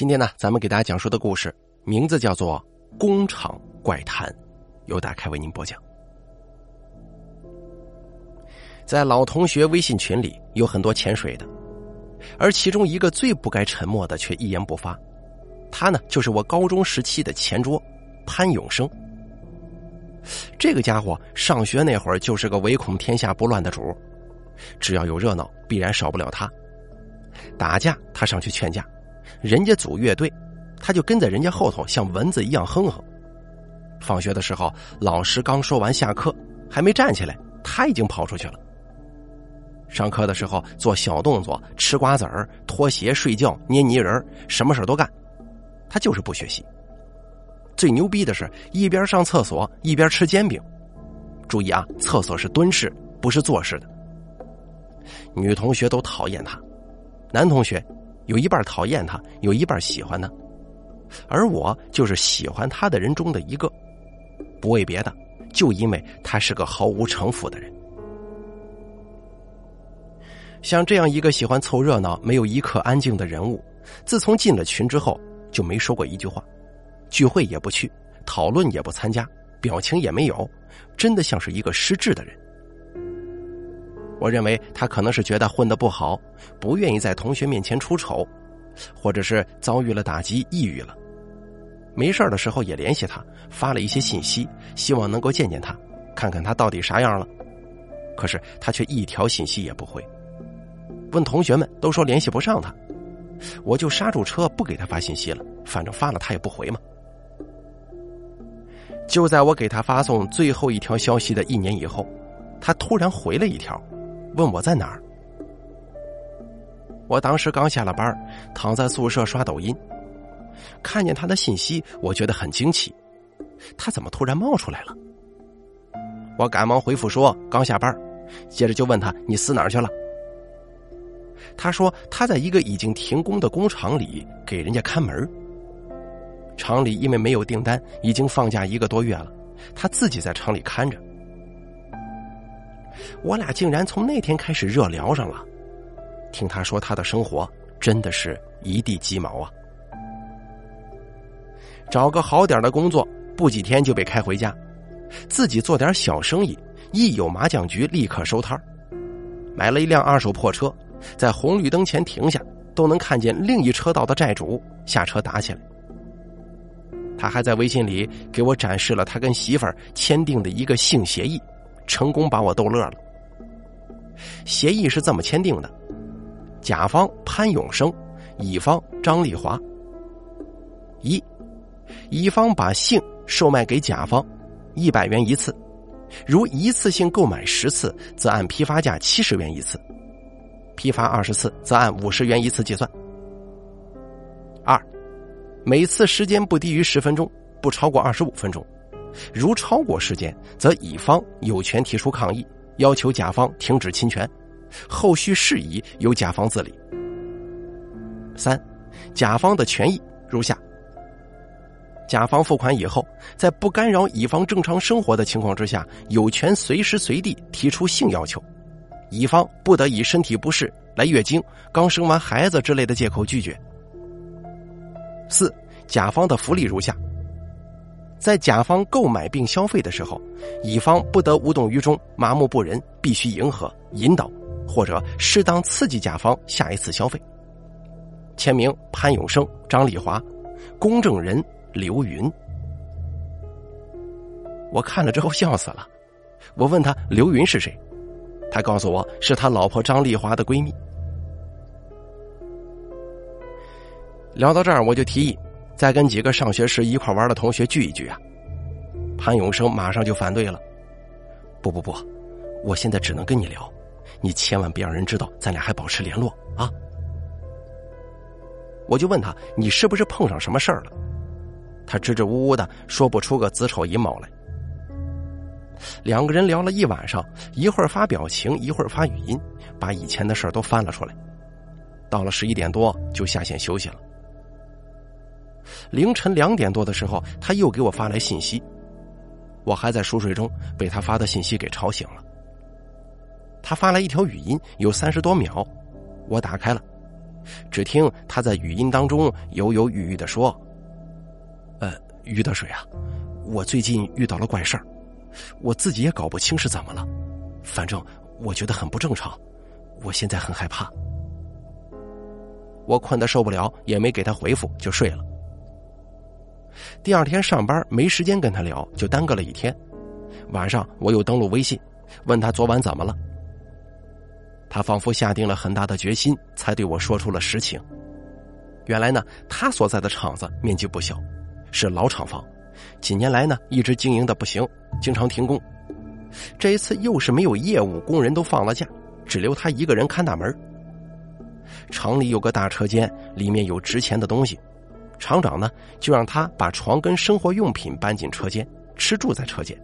今天呢，咱们给大家讲述的故事名字叫做《工厂怪谈》，由大开为您播讲。在老同学微信群里有很多潜水的，而其中一个最不该沉默的却一言不发，他呢就是我高中时期的前桌潘永生。这个家伙上学那会儿就是个唯恐天下不乱的主，只要有热闹，必然少不了他。打架，他上去劝架；人家组乐队，他就跟在人家后头，像蚊子一样哼哼。放学的时候，老师刚说完下课，还没站起来，他已经跑出去了。上课的时候做小动作，吃瓜子儿、脱鞋、睡觉、捏泥人，什么事都干。他就是不学习。最牛逼的是一边上厕所一边吃煎饼。注意啊，厕所是蹲式，不是坐式的。女同学都讨厌他。男同学有一半讨厌他，有一半喜欢他，而我就是喜欢他的人中的一个，不为别的，就因为他是个毫无城府的人。像这样一个喜欢凑热闹、没有一刻安静的人物，自从进了群之后就没说过一句话，聚会也不去，讨论也不参加，表情也没有，真的像是一个失智的人。我认为他可能是觉得混得不好，不愿意在同学面前出丑，或者是遭遇了打击，抑郁了。没事的时候也联系他，发了一些信息，希望能够见见他，看看他到底啥样了。可是他却一条信息也不回。问同学们都说联系不上他，我就刹住车不给他发信息了，反正发了他也不回嘛。就在我给他发送最后一条消息的一年以后，他突然回了一条。问我在哪儿？我当时刚下了班，躺在宿舍刷抖音，看见他的信息，我觉得很惊奇，他怎么突然冒出来了？我赶忙回复说刚下班，接着就问他你死哪儿去了？他说他在一个已经停工的工厂里给人家看门，厂里因为没有订单，已经放假一个多月了，他自己在厂里看着。我俩竟然从那天开始热聊上了，听他说他的生活真的是一地鸡毛啊！找个好点的工作，不几天就被开回家；自己做点小生意，一有麻将局立刻收摊买了一辆二手破车，在红绿灯前停下，都能看见另一车道的债主下车打起来。他还在微信里给我展示了他跟媳妇儿签订的一个性协议。成功把我逗乐了。协议是这么签订的：甲方潘永生，乙方张丽华。一，乙方把性售卖给甲方，一百元一次，如一次性购买十次，则按批发价七十元一次；批发二十次，则按五十元一次计算。二，每次时间不低于十分钟，不超过二十五分钟。如超过时间，则乙方有权提出抗议，要求甲方停止侵权，后续事宜由甲方自理。三，甲方的权益如下：甲方付款以后，在不干扰乙方正常生活的情况之下，有权随时随地提出性要求，乙方不得以身体不适、来月经、刚生完孩子之类的借口拒绝。四，甲方的福利如下。在甲方购买并消费的时候，乙方不得无动于衷、麻木不仁，必须迎合、引导，或者适当刺激甲方下一次消费。签名：潘永生、张丽华，公证人：刘云。我看了之后笑死了，我问他刘云是谁，他告诉我是他老婆张丽华的闺蜜。聊到这儿，我就提议。再跟几个上学时一块玩的同学聚一聚啊！潘永生马上就反对了：“不不不，我现在只能跟你聊，你千万别让人知道咱俩还保持联络啊！”我就问他：“你是不是碰上什么事儿了？”他支支吾吾的说不出个子丑寅卯来。两个人聊了一晚上，一会儿发表情，一会儿发语音，把以前的事儿都翻了出来。到了十一点多，就下线休息了。凌晨两点多的时候，他又给我发来信息，我还在熟睡中，被他发的信息给吵醒了。他发来一条语音，有三十多秒，我打开了，只听他在语音当中犹犹豫豫的说：“呃，于德水啊，我最近遇到了怪事儿，我自己也搞不清是怎么了，反正我觉得很不正常，我现在很害怕。”我困得受不了，也没给他回复，就睡了。第二天上班没时间跟他聊，就耽搁了一天。晚上我又登录微信，问他昨晚怎么了。他仿佛下定了很大的决心，才对我说出了实情。原来呢，他所在的厂子面积不小，是老厂房，几年来呢一直经营的不行，经常停工。这一次又是没有业务，工人都放了假，只留他一个人看大门。厂里有个大车间，里面有值钱的东西。厂长呢，就让他把床跟生活用品搬进车间，吃住在车间。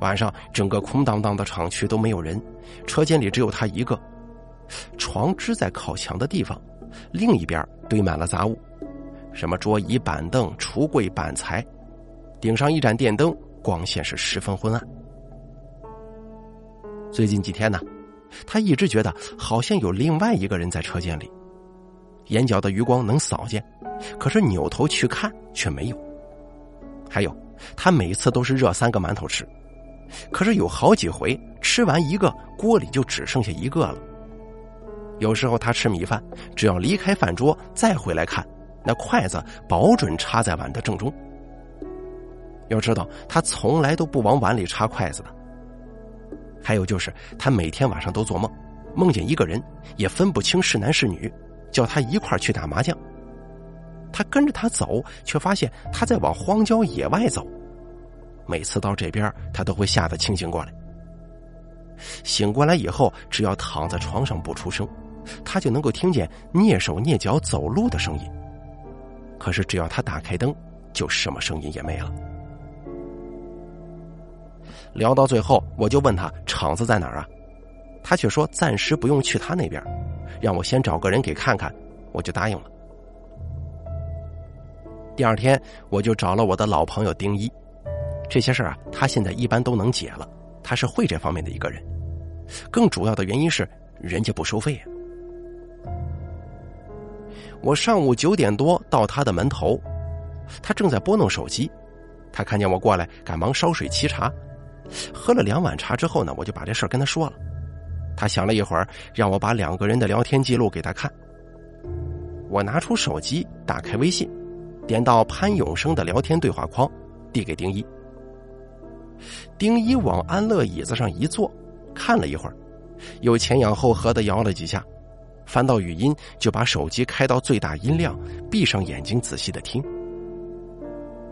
晚上整个空荡荡的厂区都没有人，车间里只有他一个。床支在靠墙的地方，另一边堆满了杂物，什么桌椅板凳、橱柜板材，顶上一盏电灯，光线是十分昏暗。最近几天呢，他一直觉得好像有另外一个人在车间里，眼角的余光能扫见。可是扭头去看却没有。还有，他每次都是热三个馒头吃，可是有好几回吃完一个，锅里就只剩下一个了。有时候他吃米饭，只要离开饭桌再回来看，那筷子保准插在碗的正中。要知道，他从来都不往碗里插筷子的。还有就是，他每天晚上都做梦，梦见一个人，也分不清是男是女，叫他一块去打麻将。他跟着他走，却发现他在往荒郊野外走。每次到这边，他都会吓得清醒过来。醒过来以后，只要躺在床上不出声，他就能够听见蹑手蹑脚走路的声音。可是只要他打开灯，就什么声音也没了。聊到最后，我就问他厂子在哪儿啊？他却说暂时不用去他那边，让我先找个人给看看，我就答应了。第二天，我就找了我的老朋友丁一，这些事儿啊，他现在一般都能解了。他是会这方面的一个人，更主要的原因是人家不收费啊。我上午九点多到他的门头，他正在拨弄手机，他看见我过来，赶忙烧水沏茶。喝了两碗茶之后呢，我就把这事儿跟他说了。他想了一会儿，让我把两个人的聊天记录给他看。我拿出手机，打开微信。点到潘永生的聊天对话框，递给丁一。丁一往安乐椅子上一坐，看了一会儿，又前仰后合的摇了几下，翻到语音，就把手机开到最大音量，闭上眼睛仔细的听。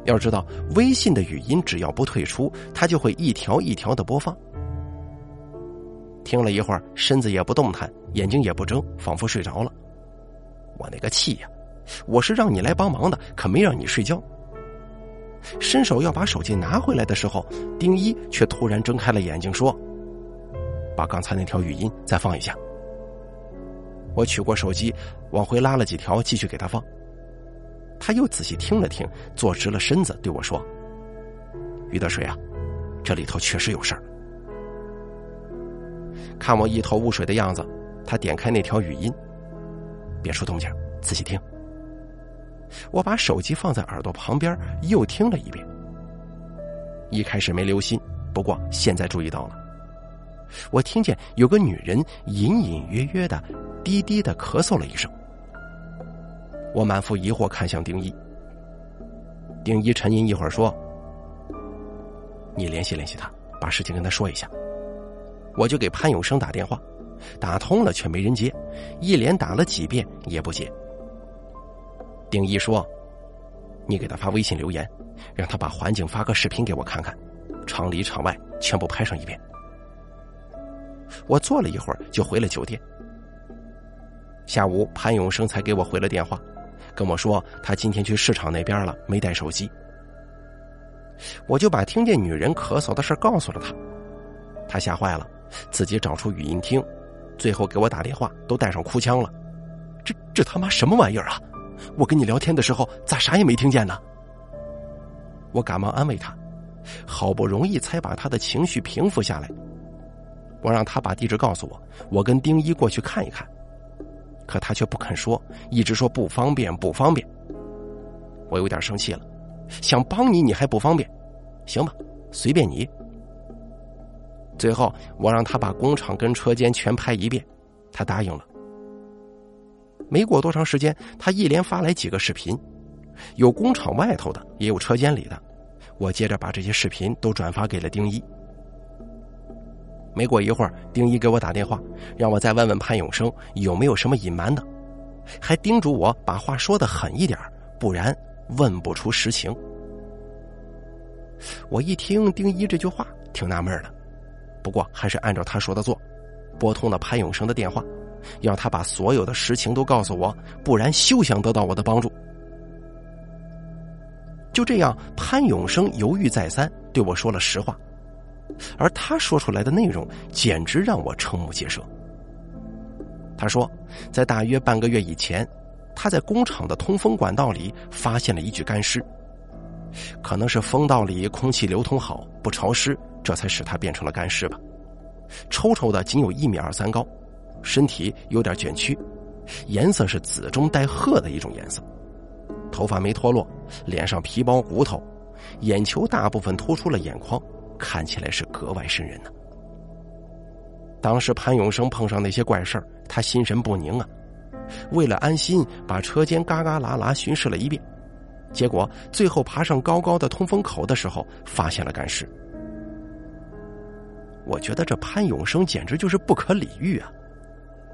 要知道，微信的语音只要不退出，它就会一条一条的播放。听了一会儿，身子也不动弹，眼睛也不睁，仿佛睡着了。我那个气呀！我是让你来帮忙的，可没让你睡觉。伸手要把手机拿回来的时候，丁一却突然睁开了眼睛，说：“把刚才那条语音再放一下。”我取过手机，往回拉了几条，继续给他放。他又仔细听了听，坐直了身子，对我说：“于德水啊，这里头确实有事儿。”看我一头雾水的样子，他点开那条语音，别出动静，仔细听。我把手机放在耳朵旁边，又听了一遍。一开始没留心，不过现在注意到了。我听见有个女人隐隐约约的、低低的咳嗽了一声。我满腹疑惑看向丁一，丁一沉吟一会儿说：“你联系联系他，把事情跟他说一下。”我就给潘永生打电话，打通了却没人接，一连打了几遍也不接。丁一说：“你给他发微信留言，让他把环境发个视频给我看看，厂里厂外全部拍上一遍。”我坐了一会儿就回了酒店。下午潘永生才给我回了电话，跟我说他今天去市场那边了，没带手机。我就把听见女人咳嗽的事告诉了他，他吓坏了，自己找出语音听，最后给我打电话都带上哭腔了。这这他妈什么玩意儿啊！我跟你聊天的时候，咋啥也没听见呢？我赶忙安慰他，好不容易才把他的情绪平复下来。我让他把地址告诉我，我跟丁一过去看一看。可他却不肯说，一直说不方便，不方便。我有点生气了，想帮你，你还不方便？行吧，随便你。最后，我让他把工厂跟车间全拍一遍，他答应了。没过多长时间，他一连发来几个视频，有工厂外头的，也有车间里的。我接着把这些视频都转发给了丁一。没过一会儿，丁一给我打电话，让我再问问潘永生有没有什么隐瞒的，还叮嘱我把话说的狠一点，不然问不出实情。我一听丁一这句话，挺纳闷的，不过还是按照他说的做，拨通了潘永生的电话，要他把所有的实情都告诉我，不然休想得到我的帮助。就这样，潘永生犹豫再三，对我说了实话。而他说出来的内容简直让我瞠目结舌。他说，在大约半个月以前，他在工厂的通风管道里发现了一具干尸，可能是风道里空气流通好，不潮湿，这才使他变成了干尸吧。抽抽的，仅有一米二三高，身体有点卷曲，颜色是紫中带褐的一种颜色，头发没脱落，脸上皮包骨头，眼球大部分突出了眼眶。看起来是格外瘆人呢。当时潘永生碰上那些怪事儿，他心神不宁啊。为了安心，把车间嘎嘎啦啦巡视了一遍，结果最后爬上高高的通风口的时候，发现了干尸。我觉得这潘永生简直就是不可理喻啊！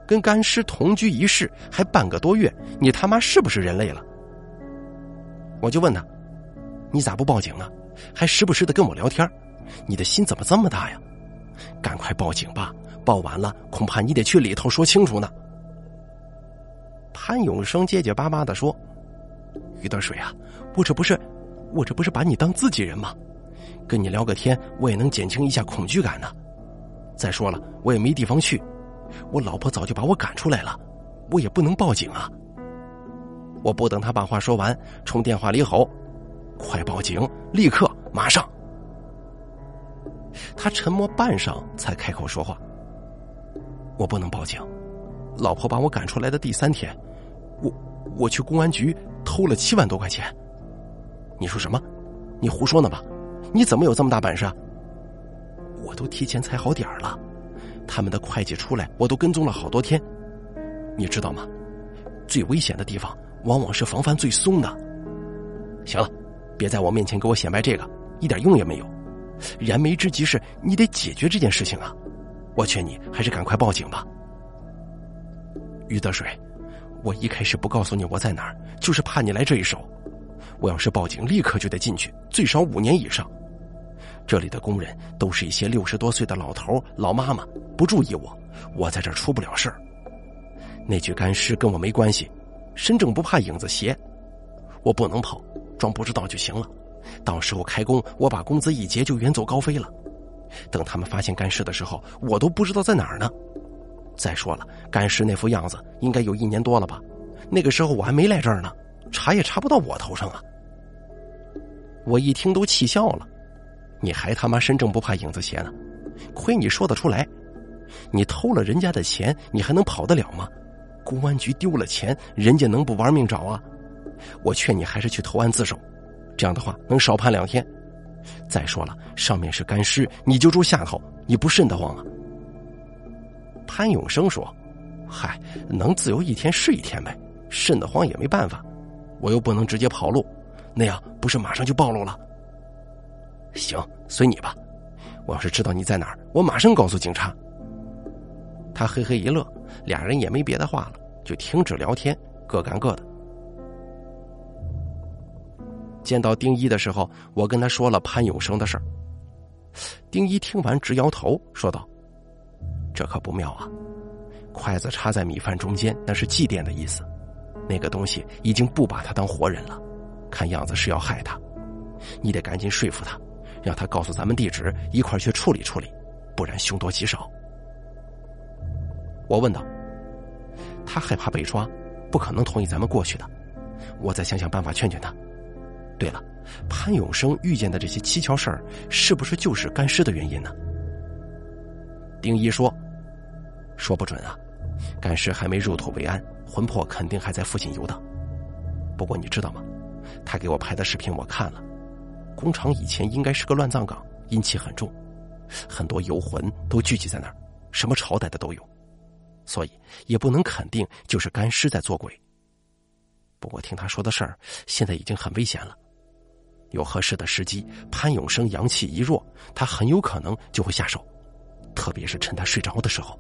跟干尸同居一室还半个多月，你他妈是不是人类了？我就问他：“你咋不报警啊？还时不时的跟我聊天？”你的心怎么这么大呀？赶快报警吧！报完了，恐怕你得去里头说清楚呢。潘永生结结巴巴的说：“于德水啊，我这不是，我这不是把你当自己人吗？跟你聊个天，我也能减轻一下恐惧感呢。再说了，我也没地方去，我老婆早就把我赶出来了，我也不能报警啊。”我不等他把话说完，冲电话里吼：“快报警！立刻，马上！”他沉默半晌，才开口说话：“我不能报警，老婆把我赶出来的第三天，我我去公安局偷了七万多块钱。你说什么？你胡说呢吧？你怎么有这么大本事啊？我都提前踩好点儿了，他们的会计出来，我都跟踪了好多天。你知道吗？最危险的地方，往往是防范最松的。行了，别在我面前给我显摆这个，一点用也没有。”燃眉之急是你得解决这件事情啊！我劝你还是赶快报警吧。于德水，我一开始不告诉你我在哪儿，就是怕你来这一手。我要是报警，立刻就得进去，最少五年以上。这里的工人都是一些六十多岁的老头老妈妈，不注意我，我在这儿出不了事儿。那具干尸跟我没关系，身正不怕影子斜，我不能跑，装不知道就行了。到时候开工，我把工资一结就远走高飞了。等他们发现干尸的时候，我都不知道在哪儿呢。再说了，干尸那副样子应该有一年多了吧？那个时候我还没来这儿呢，查也查不到我头上啊！我一听都气笑了。你还他妈身正不怕影子斜呢？亏你说得出来！你偷了人家的钱，你还能跑得了吗？公安局丢了钱，人家能不玩命找啊？我劝你还是去投案自首。这样的话能少判两天。再说了，上面是干尸，你就住下头，你不瘆得慌啊？潘永生说：“嗨，能自由一天是一天呗，瘆得慌也没办法，我又不能直接跑路，那样不是马上就暴露了？”行，随你吧。我要是知道你在哪儿，我马上告诉警察。他嘿嘿一乐，俩人也没别的话了，就停止聊天，各干各的。见到丁一的时候，我跟他说了潘永生的事儿。丁一听完直摇头，说道：“这可不妙啊！筷子插在米饭中间，那是祭奠的意思。那个东西已经不把他当活人了，看样子是要害他。你得赶紧说服他，让他告诉咱们地址，一块去处理处理，不然凶多吉少。”我问道：“他害怕被抓，不可能同意咱们过去的。我再想想办法劝劝他。”对了，潘永生遇见的这些蹊跷事儿，是不是就是干尸的原因呢？丁一说：“说不准啊，干尸还没入土为安，魂魄肯定还在附近游荡。不过你知道吗？他给我拍的视频我看了，工厂以前应该是个乱葬岗，阴气很重，很多游魂都聚集在那儿，什么朝代的都有，所以也不能肯定就是干尸在作鬼。不过听他说的事儿，现在已经很危险了。有合适的时机，潘永生阳气一弱，他很有可能就会下手，特别是趁他睡着的时候。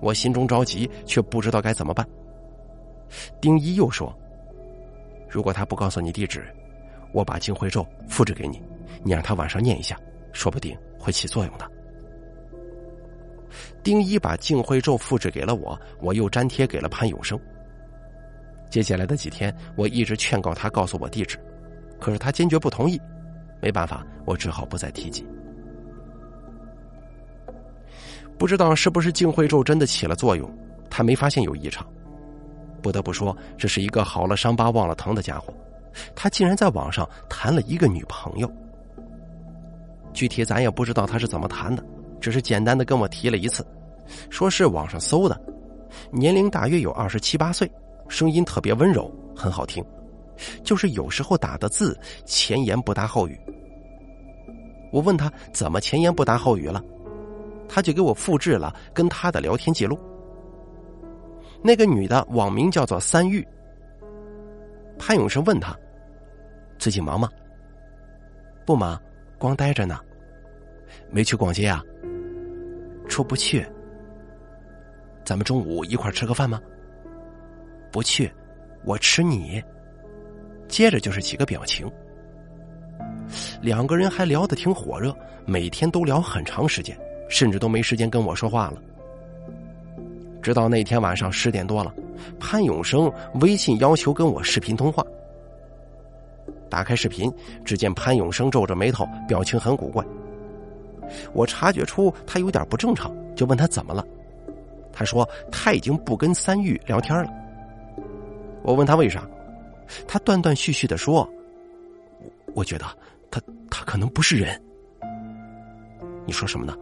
我心中着急，却不知道该怎么办。丁一又说：“如果他不告诉你地址，我把净慧咒复制给你，你让他晚上念一下，说不定会起作用的。”丁一把净慧咒复制给了我，我又粘贴给了潘永生。接下来的几天，我一直劝告他告诉我地址，可是他坚决不同意。没办法，我只好不再提及。不知道是不是净慧咒真的起了作用，他没发现有异常。不得不说，这是一个好了伤疤忘了疼的家伙。他竟然在网上谈了一个女朋友，具体咱也不知道他是怎么谈的，只是简单的跟我提了一次，说是网上搜的，年龄大约有二十七八岁。声音特别温柔，很好听，就是有时候打的字前言不搭后语。我问他怎么前言不搭后语了，他就给我复制了跟他的聊天记录。那个女的网名叫做三玉。潘永生问他：“最近忙吗？”“不忙，光待着呢。”“没去逛街啊？”“出不去。”“咱们中午一块吃个饭吗？”不去，我吃你。接着就是几个表情，两个人还聊得挺火热，每天都聊很长时间，甚至都没时间跟我说话了。直到那天晚上十点多了，潘永生微信要求跟我视频通话。打开视频，只见潘永生皱着眉头，表情很古怪。我察觉出他有点不正常，就问他怎么了。他说他已经不跟三玉聊天了。我问他为啥，他断断续续的说：“我觉得他他可能不是人。”你说什么呢？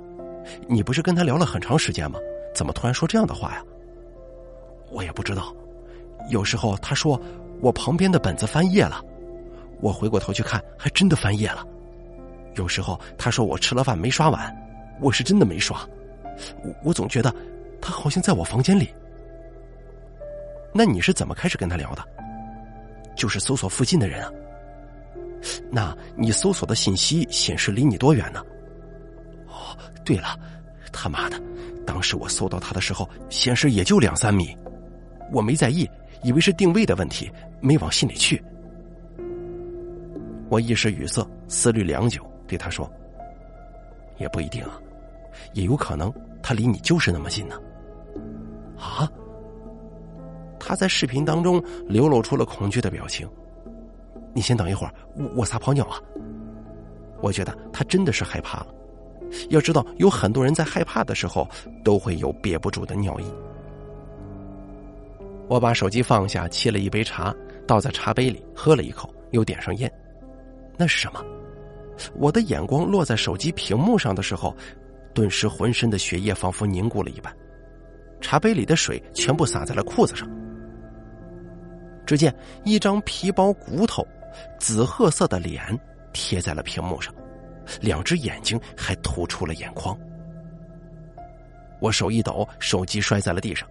你不是跟他聊了很长时间吗？怎么突然说这样的话呀？我也不知道。有时候他说我旁边的本子翻页了，我回过头去看，还真的翻页了。有时候他说我吃了饭没刷碗，我是真的没刷。我总觉得他好像在我房间里。那你是怎么开始跟他聊的？就是搜索附近的人啊。那你搜索的信息显示离你多远呢？哦，对了，他妈的，当时我搜到他的时候显示也就两三米，我没在意，以为是定位的问题，没往心里去。我一时语塞，思虑良久，对他说：“也不一定啊，也有可能他离你就是那么近呢。”啊？他在视频当中流露出了恐惧的表情。你先等一会儿，我我撒泡尿啊。我觉得他真的是害怕了。要知道，有很多人在害怕的时候都会有憋不住的尿意。我把手机放下，沏了一杯茶，倒在茶杯里，喝了一口，又点上烟。那是什么？我的眼光落在手机屏幕上的时候，顿时浑身的血液仿佛凝固了一般，茶杯里的水全部洒在了裤子上。只见一张皮包骨头、紫褐色的脸贴在了屏幕上，两只眼睛还突出了眼眶。我手一抖，手机摔在了地上。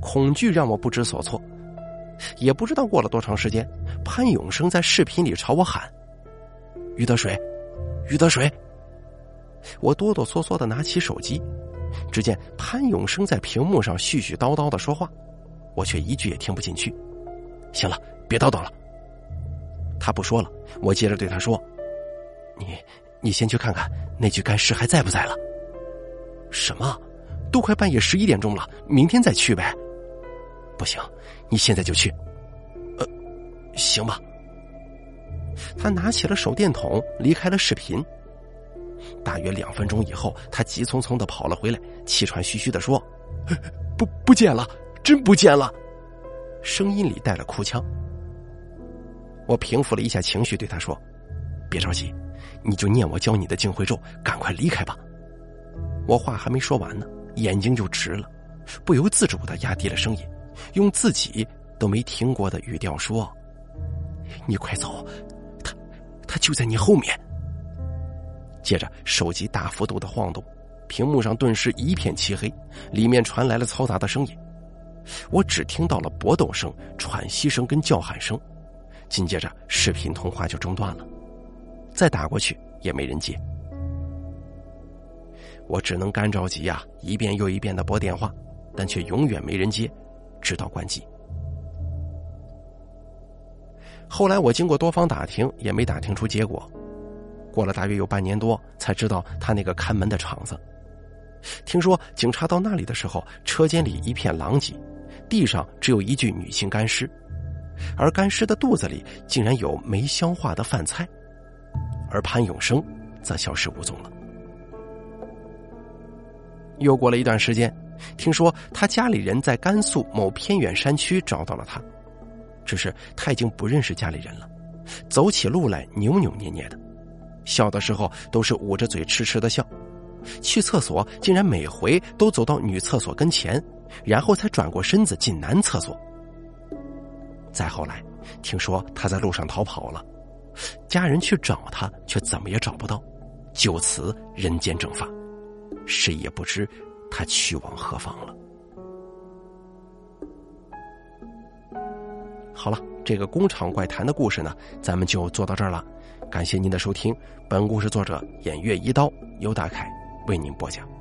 恐惧让我不知所措，也不知道过了多长时间，潘永生在视频里朝我喊：“于德水，于德水。”我哆哆嗦嗦的拿起手机，只见潘永生在屏幕上絮絮叨叨的说话。我却一句也听不进去。行了，别叨叨了。他不说了，我接着对他说：“你，你先去看看那具干尸还在不在了。”什么？都快半夜十一点钟了，明天再去呗。不行，你现在就去。呃，行吧。他拿起了手电筒，离开了视频。大约两分钟以后，他急匆匆的跑了回来，气喘吁吁的说：“不，不见了。”真不见了，声音里带了哭腔。我平复了一下情绪，对他说：“别着急，你就念我教你的净慧咒，赶快离开吧。”我话还没说完呢，眼睛就直了，不由自主的压低了声音，用自己都没听过的语调说：“你快走，他，他就在你后面。”接着手机大幅度的晃动，屏幕上顿时一片漆黑，里面传来了嘈杂的声音，我只听到了搏斗声、喘息声跟叫喊声，紧接着视频通话就中断了，再打过去也没人接。我只能干着急呀，一遍又一遍的拨电话，但却永远没人接，直到关机。后来我经过多方打听，也没打听出结果。过了大约有半年多，才知道他那个看门的厂子。听说警察到那里的时候，车间里一片狼藉，地上只有一具女性干尸，而干尸的肚子里竟然有没消化的饭菜，而潘永生则消失无踪了。又过了一段时间，听说他家里人在甘肃某偏远山区找到了他，只是他已经不认识家里人了，走起路来扭扭捏捏的，笑的时候都是捂着嘴痴痴的笑，去厕所竟然每回都走到女厕所跟前，然后才转过身子进男厕所。再后来，听说他在路上逃跑了，家人去找他，却怎么也找不到，就此人间蒸发。谁也不知他去往何方了。好了，这个工厂怪谈的故事呢，咱们就做到这儿了。感谢您的收听，本故事作者偃月一刀，由大凯为您播讲。